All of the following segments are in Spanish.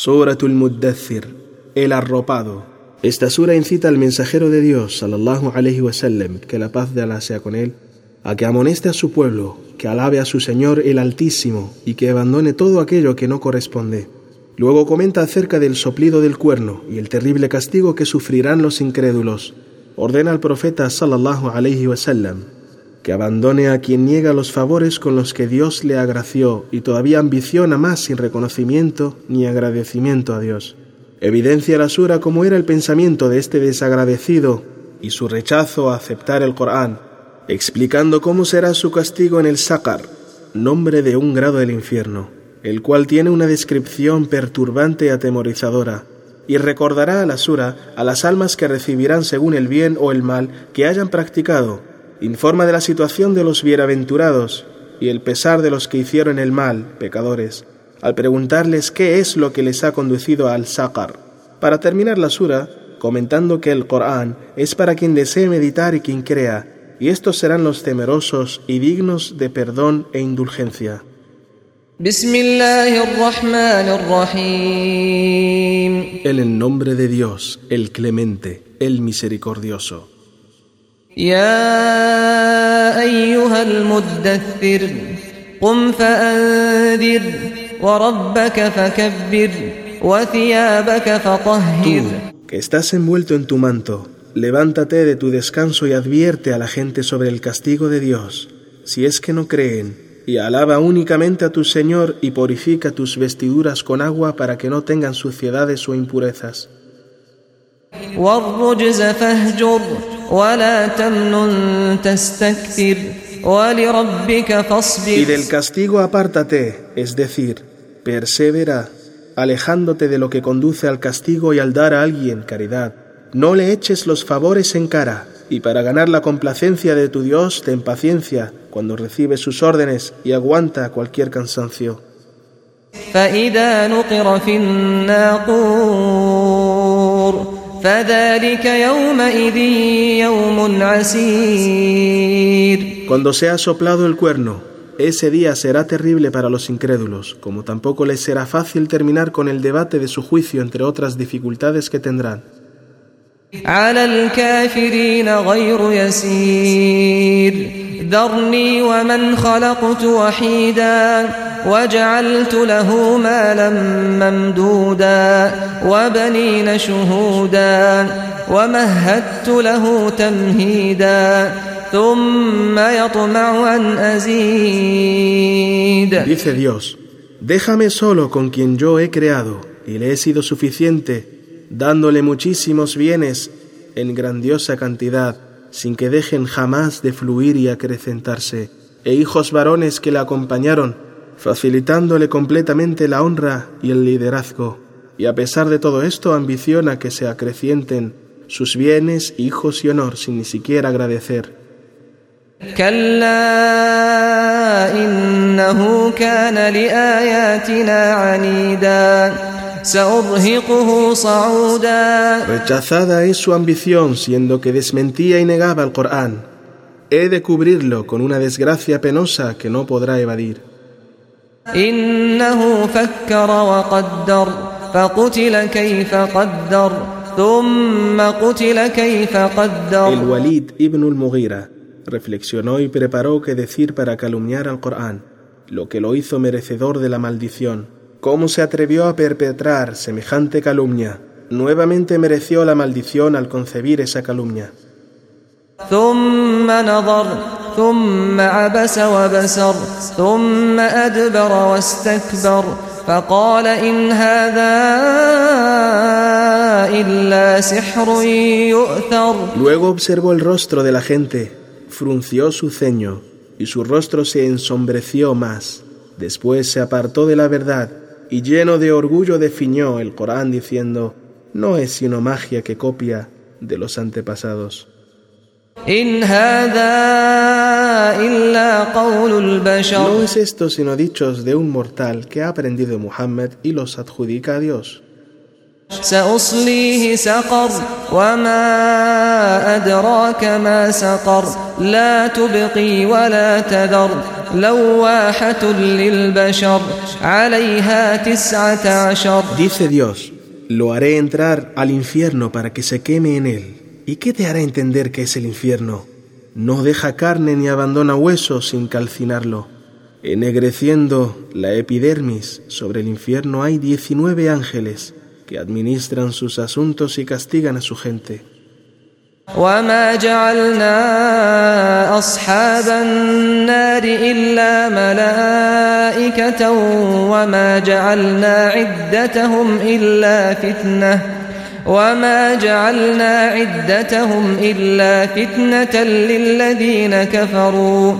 Suratul Muddathir, el arropado. Esta sura incita al mensajero de Dios, sallallahu alayhi wasallam, que la paz de Allah sea con él, a que amoneste a su pueblo, que alabe a su Señor el Altísimo y que abandone todo aquello que no corresponde. Luego comenta acerca del soplido del cuerno y el terrible castigo que sufrirán los incrédulos. Ordena al profeta sallallahu alayhi wasallam que abandone a quien niega los favores con los que Dios le agració y todavía ambiciona más sin reconocimiento ni agradecimiento a Dios. Evidencia la sura cómo era el pensamiento de este desagradecido y su rechazo a aceptar el Corán, explicando cómo será su castigo en el Sakar, nombre de un grado del infierno, el cual tiene una descripción perturbante y atemorizadora, y recordará a la sura a las almas que recibirán según el bien o el mal que hayan practicado, informa de la situación de los bienaventurados y el pesar de los que hicieron el mal, pecadores, al preguntarles qué es lo que les ha conducido al Sakar. Para terminar la sura, comentando que el Corán es para quien desee meditar y quien crea, y estos serán los temerosos y dignos de perdón e indulgencia. En el nombre de Dios, el clemente, el misericordioso. يا أيها المدثر قم فأنذر وربك فكبر وثيابك فطهر que estás envuelto en tu manto, levántate de tu descanso y advierte a la gente sobre el castigo de Dios, si es que no creen, y alaba únicamente a tu Señor y purifica tus vestiduras con agua para que no tengan suciedades o impurezas. Y del castigo apártate, es decir, persevera, alejándote de lo que conduce al castigo y al dar a alguien caridad. No le eches los favores en cara, y para ganar la complacencia de tu Dios, ten paciencia cuando recibes sus órdenes y aguanta cualquier cansancio. Cuando se ha soplado el cuerno, ese día será terrible para los incrédulos, como tampoco les será fácil terminar con el debate de su juicio entre otras dificultades que tendrán. ذرني ومن خلقت وحيدا وجعلت له مالا ممدودا وبنين شهودا ومهدت له تمهيدا ثم يطمع أن أزيد Dice Dios, déjame solo con quien yo he creado y le he sido suficiente, dándole muchísimos bienes en grandiosa cantidad sin que dejen jamás de fluir y acrecentarse, e hijos varones que le acompañaron, facilitándole completamente la honra y el liderazgo, y a pesar de todo esto ambiciona que se acrecienten sus bienes, hijos y honor sin ni siquiera agradecer. Rechazada es su ambición, siendo que desmentía y negaba el Corán. He de cubrirlo con una desgracia penosa que no podrá evadir. El Walid ibn al-Mughira reflexionó y preparó qué decir para calumniar al Corán, lo que lo hizo merecedor de la maldición. ¿Cómo se atrevió a perpetrar semejante calumnia? Nuevamente mereció la maldición al concebir esa calumnia. Luego observó el rostro de la gente, frunció su ceño y su rostro se ensombreció más. Después se apartó de la verdad y lleno de orgullo definió el Corán diciendo, no es sino magia que copia de los antepasados. No es esto sino dichos de un mortal que ha aprendido Muhammad y los adjudica a Dios. Dice Dios, lo haré entrar al infierno para que se queme en él. ¿Y qué te hará entender que es el infierno? No deja carne ni abandona hueso sin calcinarlo. Ennegreciendo la epidermis, sobre el infierno hay diecinueve ángeles que administran sus asuntos y castigan a su gente. وما جعلنا أصحاب النار إلا ملائكة وما جعلنا عدتهم إلا فتنة وما جعلنا عدتهم إلا فتنة للذين كفروا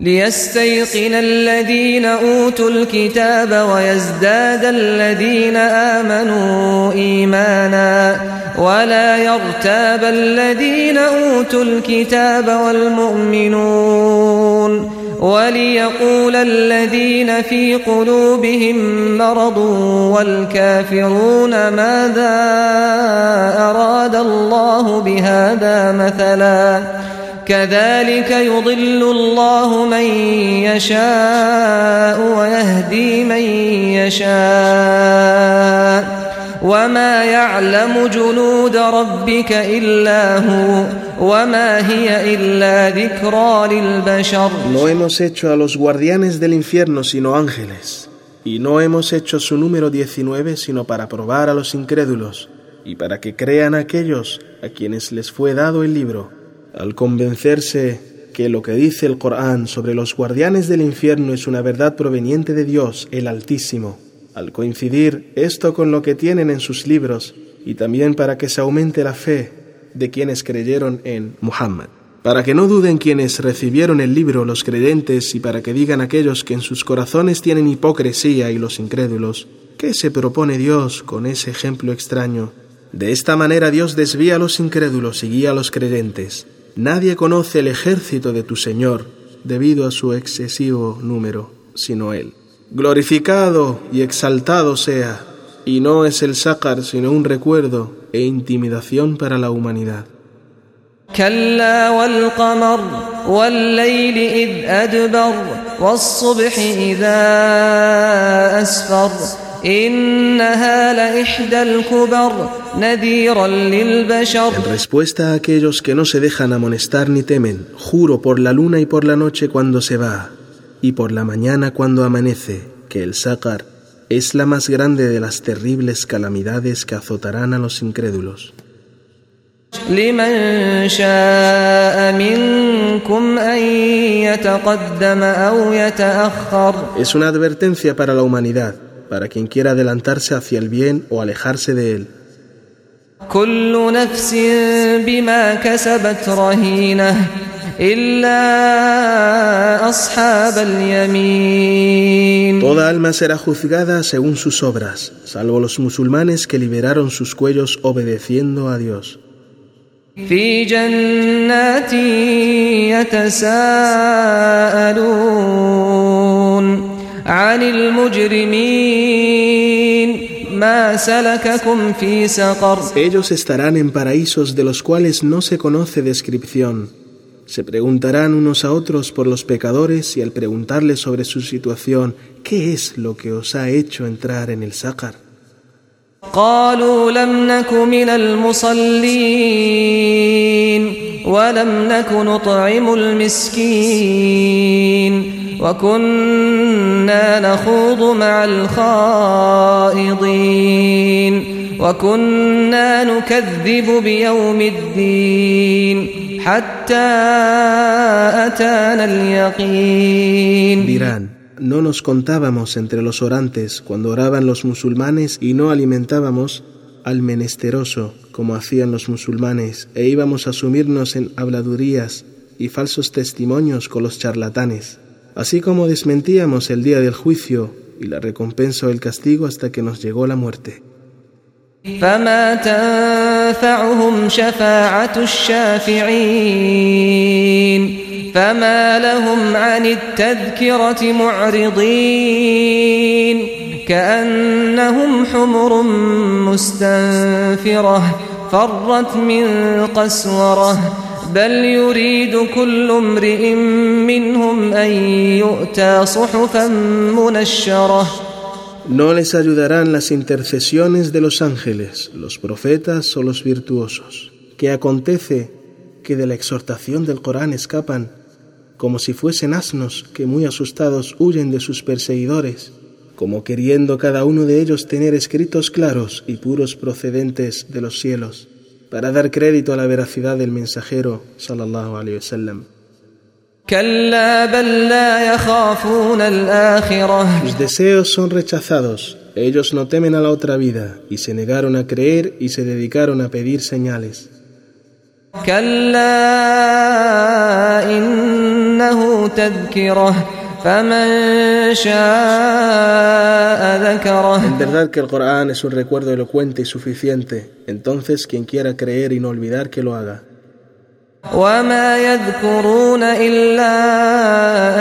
ليستيقن الذين أوتوا الكتاب ويزداد الذين آمنوا إيمانا ولا يرتاب الذين أوتوا الكتاب والمؤمنون وليقول الذين في قلوبهم مرض والكافرون ماذا أراد الله بهذا مثلا كذلك يضل الله من يشاء ويهدي من يشاء وما يعلم جنود ربك إلا هو وما هي إلا ذكرى للبشر No hemos hecho a los guardianes del infierno sino ángeles, y no hemos hecho su número diecinueve sino para probar a los incrédulos, y para que crean aquellos a quienes les fue dado el libro, al convencerse que lo que dice el Corán sobre los guardianes del infierno es una verdad proveniente de Dios, el Altísimo. al coincidir esto con lo que tienen en sus libros, y también para que se aumente la fe de quienes creyeron en Muhammad. Para que no duden quienes recibieron el libro, los creyentes, y para que digan aquellos que en sus corazones tienen hipocresía y los incrédulos, ¿qué se propone Dios con ese ejemplo extraño? De esta manera Dios desvía a los incrédulos y guía a los creyentes. Nadie conoce el ejército de tu Señor debido a su excesivo número, sino Él Glorificado y exaltado sea, y no es el sácar sino un recuerdo e intimidación para la humanidad. كلا والقمر والليل إذ أدبر والصبح إذا أسفر إنها لإحدى الكبر نذيرا للبشر En respuesta a aquellos que no se dejan amonestar ni temen, juro por la luna y por la noche cuando se va, y por la mañana cuando amanece, que el sácar es la más grande de las terribles calamidades que azotarán a los incrédulos. لمن شاء منكم أن يتقدم أو يتأخر Es una advertencia para la humanidad, para quien quiera adelantarse hacia el bien o alejarse de él. كل نفس بما كسبت رهينة إلا أصحاب اليمين Toda alma será juzgada según sus obras, salvo los musulmanes que liberaron sus cuellos obedeciendo a Dios. Ellos estarán en paraísos de los cuales no se conoce descripción. Se preguntarán unos a otros por los pecadores y al preguntarles sobre su situación, ¿qué es lo que os ha hecho entrar en el sácar? قالوا لم نك من المصلين ولم نك نطعم المسكين وكنا نخوض مع الخائضين وكنا نكذب بيوم الدين حتى أتانا اليقين Dirán, no nos contábamos entre los orantes cuando oraban los musulmanes y no alimentábamos al menesteroso como hacían los musulmanes e íbamos a sumirnos en habladurías y falsos testimonios con los charlatanes, así como desmentíamos el día del juicio y la recompensa o el castigo hasta que nos llegó la muerte. تنفعهم شفاعة الشافعين فما لهم عن التذكرة معرضين كأنهم حمر مستنفرة فرت من قسورة بل يريد كل امرئ منهم أن يؤتى صحفا منشرة No les ayudarán las intercesiones de los ángeles, los profetas o los virtuosos. Que acontece que de la exhortación del Corán escapan como si fuesen asnos que muy asustados huyen de sus perseguidores, como queriendo cada uno de ellos tener escritos claros y puros procedentes de los cielos, para dar crédito a la veracidad del mensajero sallallahu alaihi wasallam. Sus deseos son rechazados, ellos no temen a la otra vida, y se negaron a creer y se dedicaron a pedir señales. En verdad que el Corán es un recuerdo elocuente y suficiente, entonces quien quiera creer y no olvidar que lo haga. وما يذكرون إلا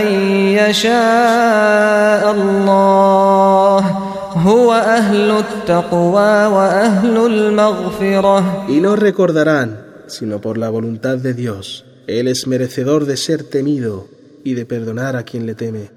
أن يشاء الله هو أهل التقوى وأهل المغفرة Y no recordarán, sino por la voluntad de Dios. Él es merecedor de ser temido y de perdonar a quien le teme.